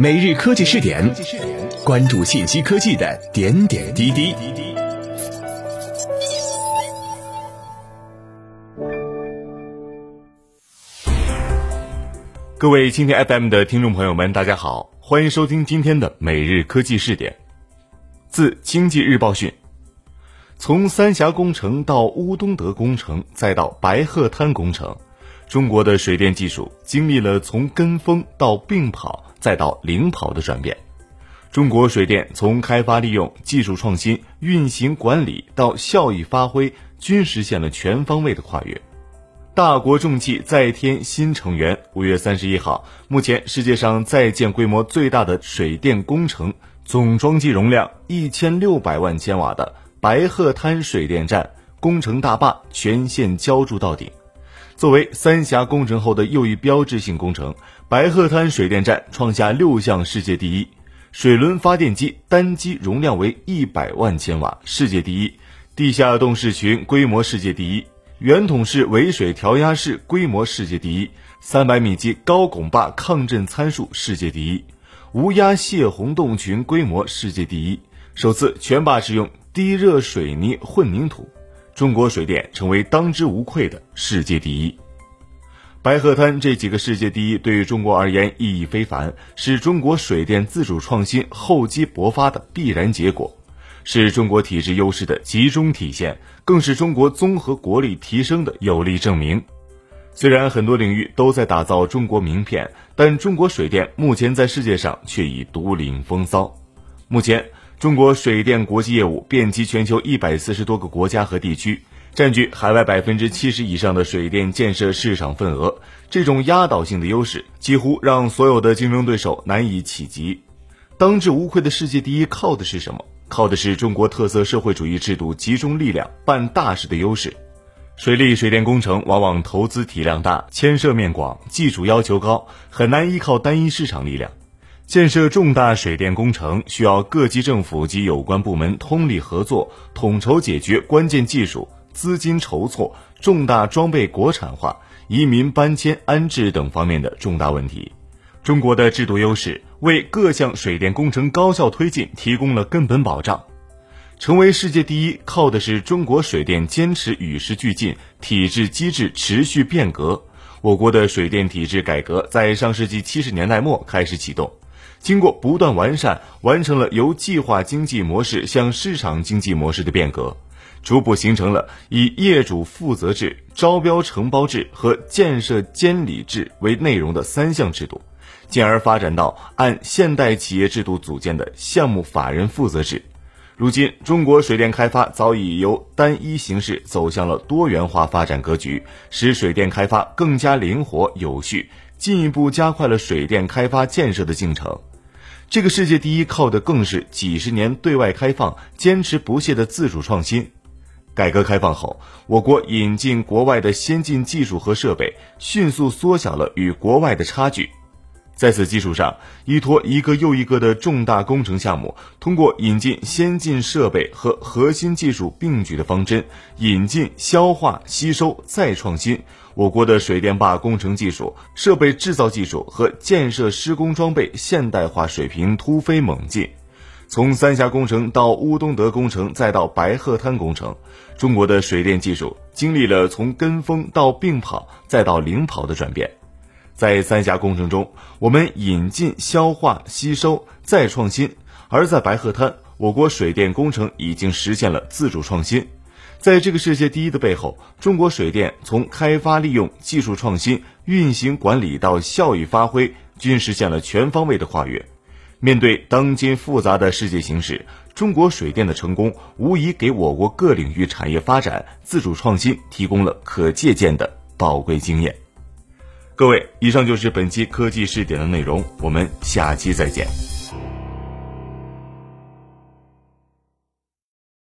每日科技试点，关注信息科技的点点滴滴。各位蜻蜓 FM 的听众朋友们，大家好，欢迎收听今天的每日科技试点。自经济日报讯，从三峡工程到乌东德工程，再到白鹤滩工程。中国的水电技术经历了从跟风到并跑再到领跑的转变，中国水电从开发利用、技术创新、运行管理到效益发挥，均实现了全方位的跨越。大国重器再添新成员。五月三十一号，目前世界上在建规模最大的水电工程，总装机容量一千六百万千瓦的白鹤滩水电站工程大坝全线浇筑到顶。作为三峡工程后的又一标志性工程，白鹤滩水电站创下六项世界第一：水轮发电机单机容量为一百万千瓦，世界第一；地下洞室群规模世界第一；圆筒式尾水调压室规模世界第一；三百米级高拱坝抗震参数世界第一；无压泄洪洞群规模世界第一；首次全坝使用低热水泥混凝土。中国水电成为当之无愧的世界第一。白鹤滩这几个世界第一对于中国而言意义非凡，是中国水电自主创新厚积薄发的必然结果，是中国体制优势的集中体现，更是中国综合国力提升的有力证明。虽然很多领域都在打造中国名片，但中国水电目前在世界上却已独领风骚。目前。中国水电国际业务遍及全球一百四十多个国家和地区，占据海外百分之七十以上的水电建设市场份额。这种压倒性的优势，几乎让所有的竞争对手难以企及。当之无愧的世界第一，靠的是什么？靠的是中国特色社会主义制度集中力量办大事的优势。水利水电工程往往投资体量大、牵涉面广、技术要求高，很难依靠单一市场力量。建设重大水电工程需要各级政府及有关部门通力合作，统筹解决关键技术、资金筹措、重大装备国产化、移民搬迁安置等方面的重大问题。中国的制度优势为各项水电工程高效推进提供了根本保障。成为世界第一，靠的是中国水电坚持与时俱进，体制机制持续变革。我国的水电体制改革在上世纪七十年代末开始启动。经过不断完善，完成了由计划经济模式向市场经济模式的变革，逐步形成了以业主负责制、招标承包制和建设监理制为内容的三项制度，进而发展到按现代企业制度组建的项目法人负责制。如今，中国水电开发早已由单一形式走向了多元化发展格局，使水电开发更加灵活有序。进一步加快了水电开发建设的进程，这个世界第一靠的更是几十年对外开放、坚持不懈的自主创新。改革开放后，我国引进国外的先进技术和设备，迅速缩小了与国外的差距。在此基础上，依托一个又一个的重大工程项目，通过引进先进设备和核心技术并举的方针，引进、消化、吸收、再创新，我国的水电坝工程技术、设备制造技术和建设施工装备现代化水平突飞猛进。从三峡工程到乌东德工程，再到白鹤滩工程，中国的水电技术经历了从跟风到并跑，再到领跑的转变。在三峡工程中，我们引进、消化、吸收、再创新；而在白鹤滩，我国水电工程已经实现了自主创新。在这个世界第一的背后，中国水电从开发利用、技术创新、运行管理到效益发挥，均实现了全方位的跨越。面对当今复杂的世界形势，中国水电的成功无疑给我国各领域产业发展、自主创新提供了可借鉴的宝贵经验。各位，以上就是本期科技试点的内容，我们下期再见。